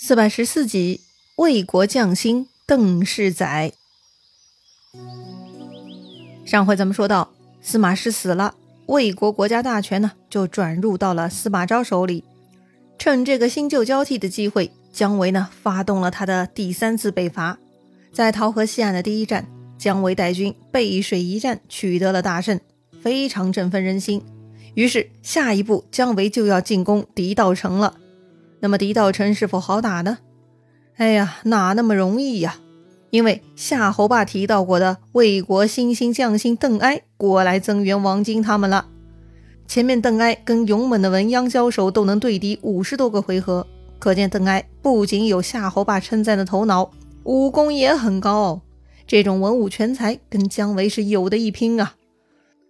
四百十四集，魏国将星邓世载。上回咱们说到，司马师死了，魏国国家大权呢就转入到了司马昭手里。趁这个新旧交替的机会，姜维呢发动了他的第三次北伐。在洮河西岸的第一战，姜维带军背水一战，取得了大胜，非常振奋人心。于是下一步，姜维就要进攻狄道城了。那么狄道城是否好打呢？哎呀，哪那么容易呀！因为夏侯霸提到过的魏国新兴将星邓艾过来增援王荆他们了。前面邓艾跟勇猛的文鸯交手都能对敌五十多个回合，可见邓艾不仅有夏侯霸称赞的头脑，武功也很高。这种文武全才跟姜维是有的一拼啊！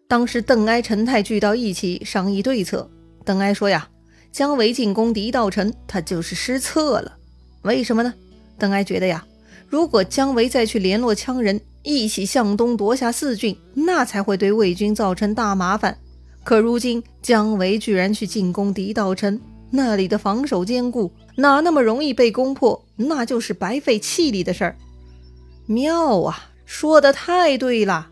当时邓艾、陈泰聚到一起商议对策，邓艾说呀。姜维进攻狄道城，他就是失策了。为什么呢？邓艾觉得呀，如果姜维再去联络羌人，一起向东夺下四郡，那才会对魏军造成大麻烦。可如今姜维居然去进攻狄道城，那里的防守坚固，哪那么容易被攻破？那就是白费气力的事儿。妙啊，说的太对了。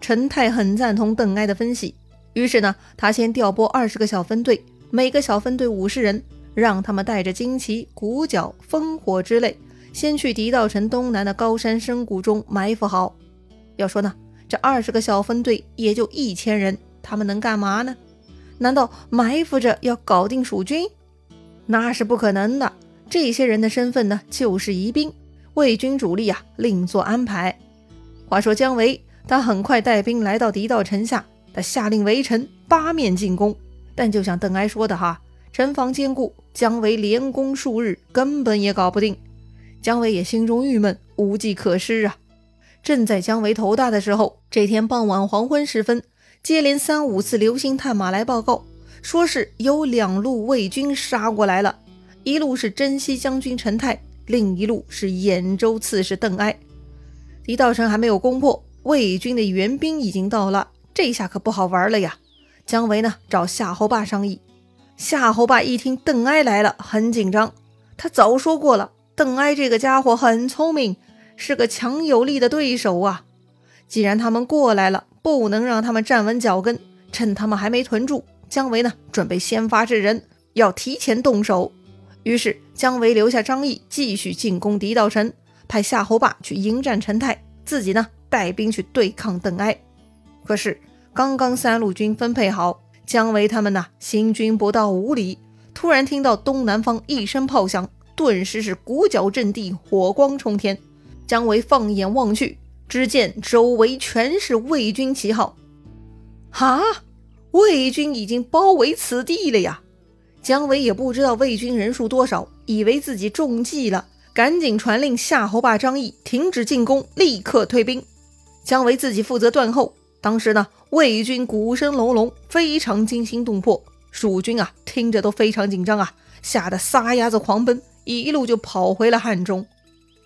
陈泰很赞同邓艾的分析，于是呢，他先调拨二十个小分队。每个小分队五十人，让他们带着旌旗、鼓角、烽火之类，先去狄道城东南的高山深谷中埋伏好。要说呢，这二十个小分队也就一千人，他们能干嘛呢？难道埋伏着要搞定蜀军？那是不可能的。这些人的身份呢，就是疑兵，魏军主力啊，另做安排。话说姜维，他很快带兵来到狄道城下，他下令围城，八面进攻。但就像邓艾说的哈，城防坚固，姜维连攻数日，根本也搞不定。姜维也心中郁闷，无计可施啊。正在姜维头大的时候，这天傍晚黄昏时分，接连三五次流星探马来报告，说是有两路魏军杀过来了，一路是征西将军陈泰，另一路是兖州刺史邓艾。狄道城还没有攻破，魏军的援兵已经到了，这下可不好玩了呀。姜维呢找夏侯霸商议，夏侯霸一听邓艾来了，很紧张。他早说过了，邓艾这个家伙很聪明，是个强有力的对手啊。既然他们过来了，不能让他们站稳脚跟。趁他们还没屯住，姜维呢准备先发制人，要提前动手。于是姜维留下张翼继续进攻狄道城，派夏侯霸去迎战陈泰，自己呢带兵去对抗邓艾。可是。刚刚三路军分配好，姜维他们呐行军不到五里，突然听到东南方一声炮响，顿时是鼓角震地，火光冲天。姜维放眼望去，只见周围全是魏军旗号。哈，魏军已经包围此地了呀！姜维也不知道魏军人数多少，以为自己中计了，赶紧传令夏侯霸、张翼停止进攻，立刻退兵。姜维自己负责断后。当时呢，魏军鼓声隆隆，非常惊心动魄。蜀军啊，听着都非常紧张啊，吓得撒丫子狂奔，一路就跑回了汉中。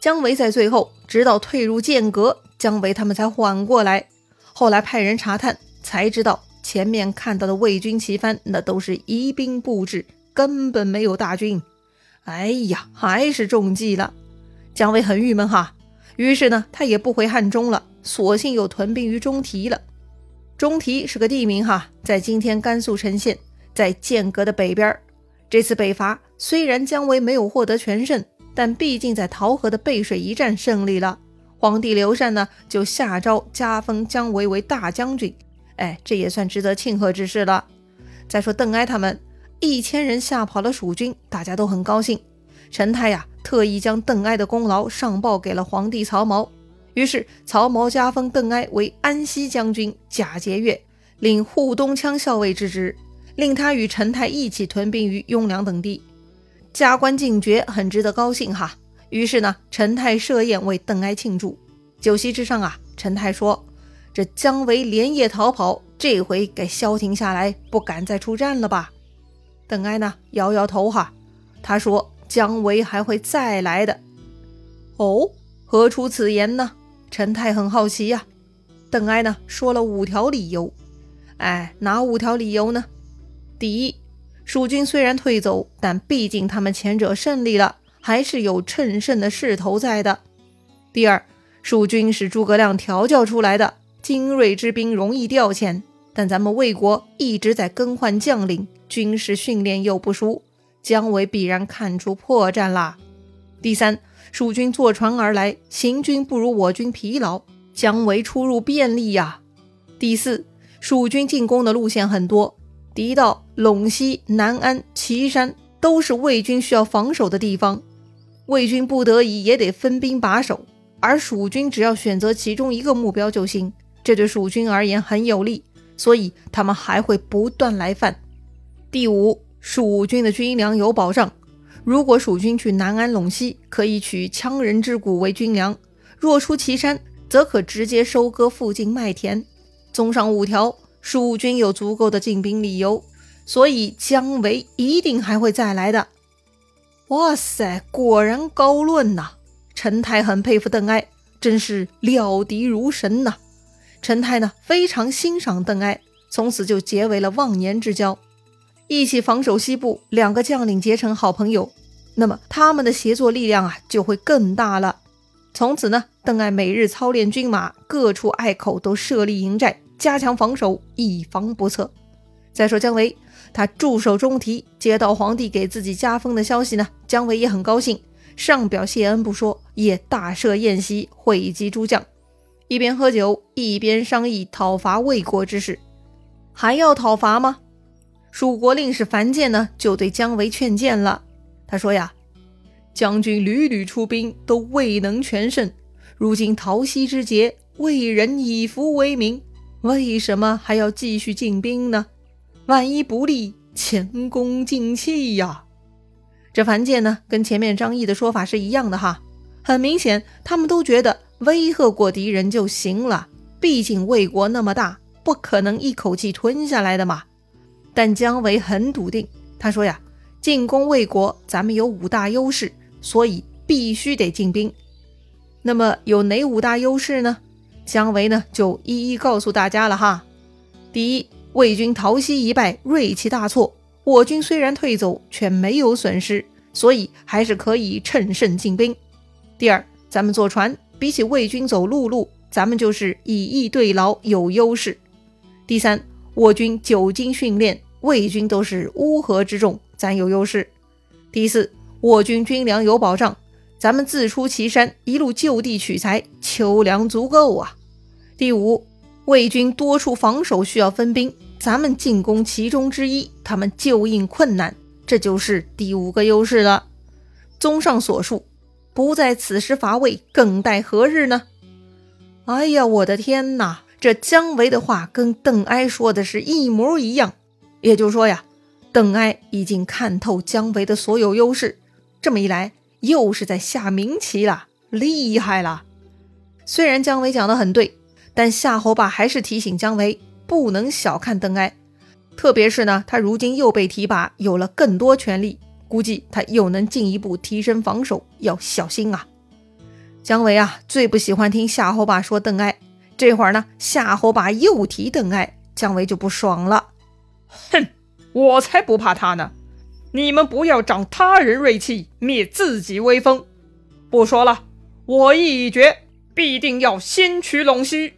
姜维在最后，直到退入剑阁，姜维他们才缓过来。后来派人查探，才知道前面看到的魏军旗帆，那都是疑兵布置，根本没有大军。哎呀，还是中计了。姜维很郁闷哈，于是呢，他也不回汉中了。索性又屯兵于中提了。中提是个地名哈，在今天甘肃陈县，在剑阁的北边。这次北伐虽然姜维没有获得全胜，但毕竟在洮河的背水一战胜利了。皇帝刘禅呢，就下诏加封姜维为大将军。哎，这也算值得庆贺之事了。再说邓艾他们一千人吓跑了蜀军，大家都很高兴。陈泰呀，特意将邓艾的功劳上报给了皇帝曹髦。于是，曹髦加封邓艾为安西将军、假节钺，领护东羌校尉之职，令他与陈泰一起屯兵于雍凉等地，加官进爵，很值得高兴哈。于是呢，陈泰设宴为邓艾庆祝。酒席之上啊，陈泰说：“这姜维连夜逃跑，这回该消停下来，不敢再出战了吧？”邓艾呢，摇摇头哈，他说：“姜维还会再来的。”哦，何出此言呢？陈泰很好奇呀，邓艾呢说了五条理由，哎，哪五条理由呢？第一，蜀军虽然退走，但毕竟他们前者胜利了，还是有乘胜的势头在的。第二，蜀军是诸葛亮调教出来的，精锐之兵容易调遣，但咱们魏国一直在更换将领，军事训练又不熟，姜维必然看出破绽啦。第三，蜀军坐船而来，行军不如我军疲劳，姜维出入便利呀。第四，蜀军进攻的路线很多，敌到陇西、南安、岐山都是魏军需要防守的地方，魏军不得已也得分兵把守。而蜀军只要选择其中一个目标就行，这对蜀军而言很有利，所以他们还会不断来犯。第五，蜀军的军粮有保障。如果蜀军去南安、陇西，可以取羌人之谷为军粮；若出祁山，则可直接收割附近麦田。综上五条，蜀军有足够的进兵理由，所以姜维一定还会再来的。哇塞，果然高论呐！陈泰很佩服邓艾，真是料敌如神呐。陈泰呢非常欣赏邓艾，从此就结为了忘年之交，一起防守西部。两个将领结成好朋友，那么他们的协作力量啊就会更大了。从此呢，邓艾每日操练军马，各处隘口都设立营寨，加强防守，以防不测。再说姜维，他驻守中提，接到皇帝给自己加封的消息呢，姜维也很高兴。上表谢恩不说，也大设宴席，会集诸将，一边喝酒一边商议讨伐魏国之事。还要讨伐吗？蜀国令史樊建呢，就对姜维劝谏了。他说呀：“将军屡屡出兵，都未能全胜。如今桃溪之捷，魏人以服为名，为什么还要继续进兵呢？万一不利，前功尽弃呀！”这樊建呢，跟前面张毅的说法是一样的哈。很明显，他们都觉得威吓过敌人就行了，毕竟魏国那么大，不可能一口气吞下来的嘛。但姜维很笃定，他说呀：“进攻魏国，咱们有五大优势，所以必须得进兵。那么有哪五大优势呢？”姜维呢，就一一告诉大家了哈。第一，魏军逃西一败，锐气大挫。我军虽然退走，却没有损失，所以还是可以乘胜进兵。第二，咱们坐船，比起魏军走陆路，咱们就是以逸对劳，有优势。第三，我军久经训练，魏军都是乌合之众，咱有优势。第四，我军军粮有保障，咱们自出祁山，一路就地取材，秋粮足够啊。第五，魏军多处防守需要分兵。咱们进攻其中之一，他们就应困难，这就是第五个优势了。综上所述，不在此时伐魏，更待何日呢？哎呀，我的天哪！这姜维的话跟邓艾说的是一模一样。也就是说呀，邓艾已经看透姜维的所有优势，这么一来，又是在下明棋了，厉害了。虽然姜维讲的很对，但夏侯霸还是提醒姜维。不能小看邓艾，特别是呢，他如今又被提拔，有了更多权力，估计他又能进一步提升防守，要小心啊！姜维啊，最不喜欢听夏侯霸说邓艾，这会儿呢，夏侯霸又提邓艾，姜维就不爽了。哼，我才不怕他呢！你们不要长他人锐气，灭自己威风。不说了，我意已决，必定要先取陇西。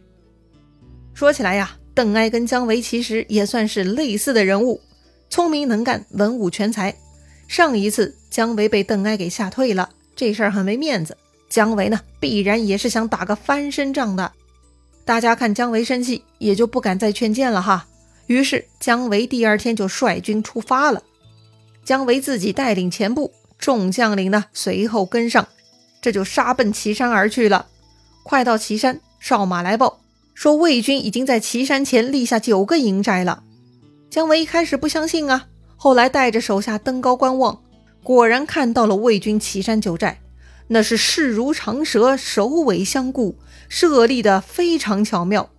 说起来呀。邓艾跟姜维其实也算是类似的人物，聪明能干，文武全才。上一次姜维被邓艾给吓退了，这事儿很没面子。姜维呢，必然也是想打个翻身仗的。大家看姜维生气，也就不敢再劝谏了哈。于是姜维第二天就率军出发了。姜维自己带领前部，众将领呢随后跟上，这就杀奔岐山而去了。快到岐山，哨马来报。说魏军已经在岐山前立下九个营寨了。姜维一开始不相信啊，后来带着手下登高观望，果然看到了魏军岐山九寨，那是势如长蛇，首尾相顾，设立的非常巧妙。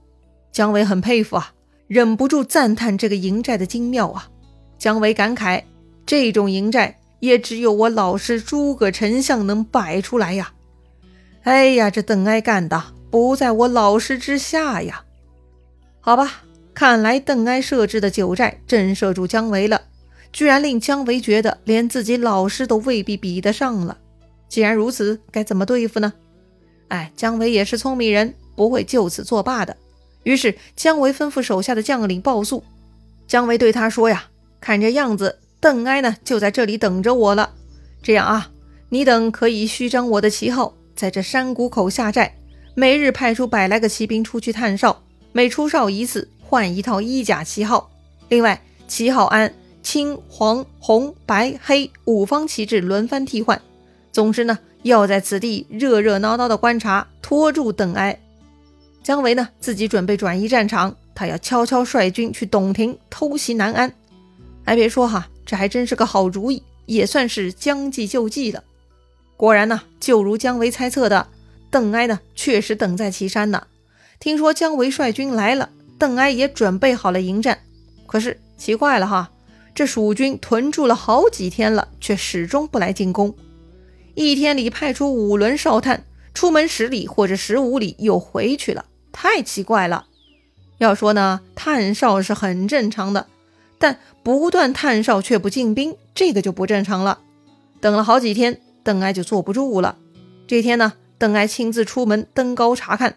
姜维很佩服啊，忍不住赞叹这个营寨的精妙啊。姜维感慨，这种营寨也只有我老师诸葛丞相能摆出来呀。哎呀，这邓艾干的！不在我老师之下呀，好吧，看来邓艾设置的九寨震慑住姜维了，居然令姜维觉得连自己老师都未必比得上了。既然如此，该怎么对付呢？哎，姜维也是聪明人，不会就此作罢的。于是姜维吩咐手下的将领报诉。姜维对他说：“呀，看这样子，邓艾呢就在这里等着我了。这样啊，你等可以虚张我的旗号，在这山谷口下寨，每日派出百来个骑兵出去探哨，每出哨一次换一套衣甲旗号。另外，旗号按青、黄、红、白、黑五方旗帜轮番替换。总之呢，要在此地热热闹闹的观察，拖住邓艾。姜维呢，自己准备转移战场。”他要悄悄率军去董亭偷袭南安，还别说哈，这还真是个好主意，也算是将计就计了。果然呢，就如姜维猜测的，邓艾呢确实等在岐山呢。听说姜维率军来了，邓艾也准备好了迎战。可是奇怪了哈，这蜀军屯驻了好几天了，却始终不来进攻。一天里派出五轮哨探，出门十里或者十五里又回去了，太奇怪了。要说呢，探哨是很正常的，但不断探哨却不进兵，这个就不正常了。等了好几天，邓艾就坐不住了。这天呢，邓艾亲自出门登高查看，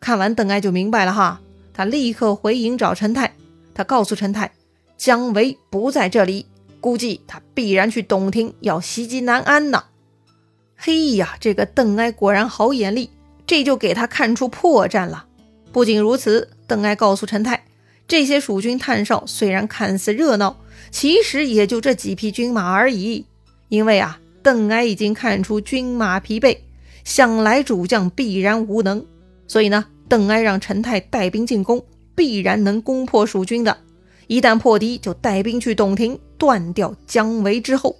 看完邓艾就明白了哈，他立刻回营找陈泰，他告诉陈泰，姜维不在这里，估计他必然去董亭要袭击南安呢。嘿呀，这个邓艾果然好眼力，这就给他看出破绽了。不仅如此。邓艾告诉陈泰，这些蜀军探哨虽然看似热闹，其实也就这几匹军马而已。因为啊，邓艾已经看出军马疲惫，想来主将必然无能，所以呢，邓艾让陈泰带兵进攻，必然能攻破蜀军的。一旦破敌，就带兵去董亭，断掉姜维之后。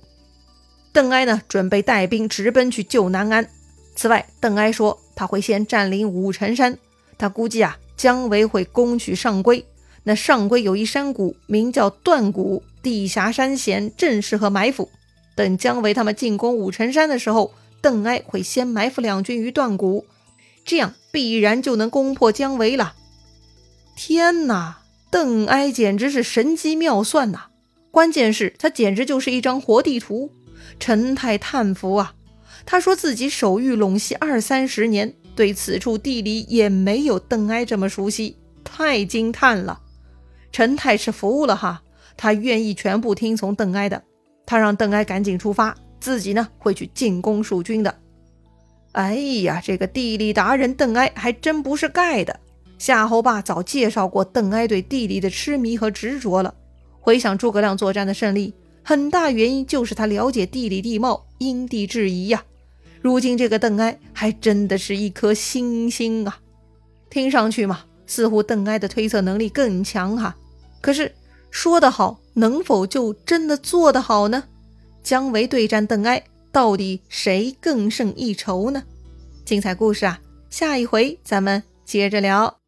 邓艾呢，准备带兵直奔去救南安。此外，邓艾说他会先占领武城山，他估计啊。姜维会攻取上邽，那上邽有一山谷，名叫断谷，地狭山险，正适合埋伏。等姜维他们进攻武城山的时候，邓艾会先埋伏两军于断谷，这样必然就能攻破姜维了。天哪，邓艾简直是神机妙算呐！关键是，他简直就是一张活地图。陈太叹服啊，他说自己守御陇西二三十年。对此处地理也没有邓艾这么熟悉，太惊叹了。陈太是服了哈，他愿意全部听从邓艾的。他让邓艾赶紧出发，自己呢会去进攻蜀军的。哎呀，这个地理达人邓艾还真不是盖的。夏侯霸早介绍过邓艾对地理的痴迷和执着了。回想诸葛亮作战的胜利，很大原因就是他了解地理地貌，因地制宜呀。如今这个邓艾还真的是一颗星星啊！听上去嘛，似乎邓艾的推测能力更强哈。可是说得好，能否就真的做得好呢？姜维对战邓艾，到底谁更胜一筹呢？精彩故事啊，下一回咱们接着聊。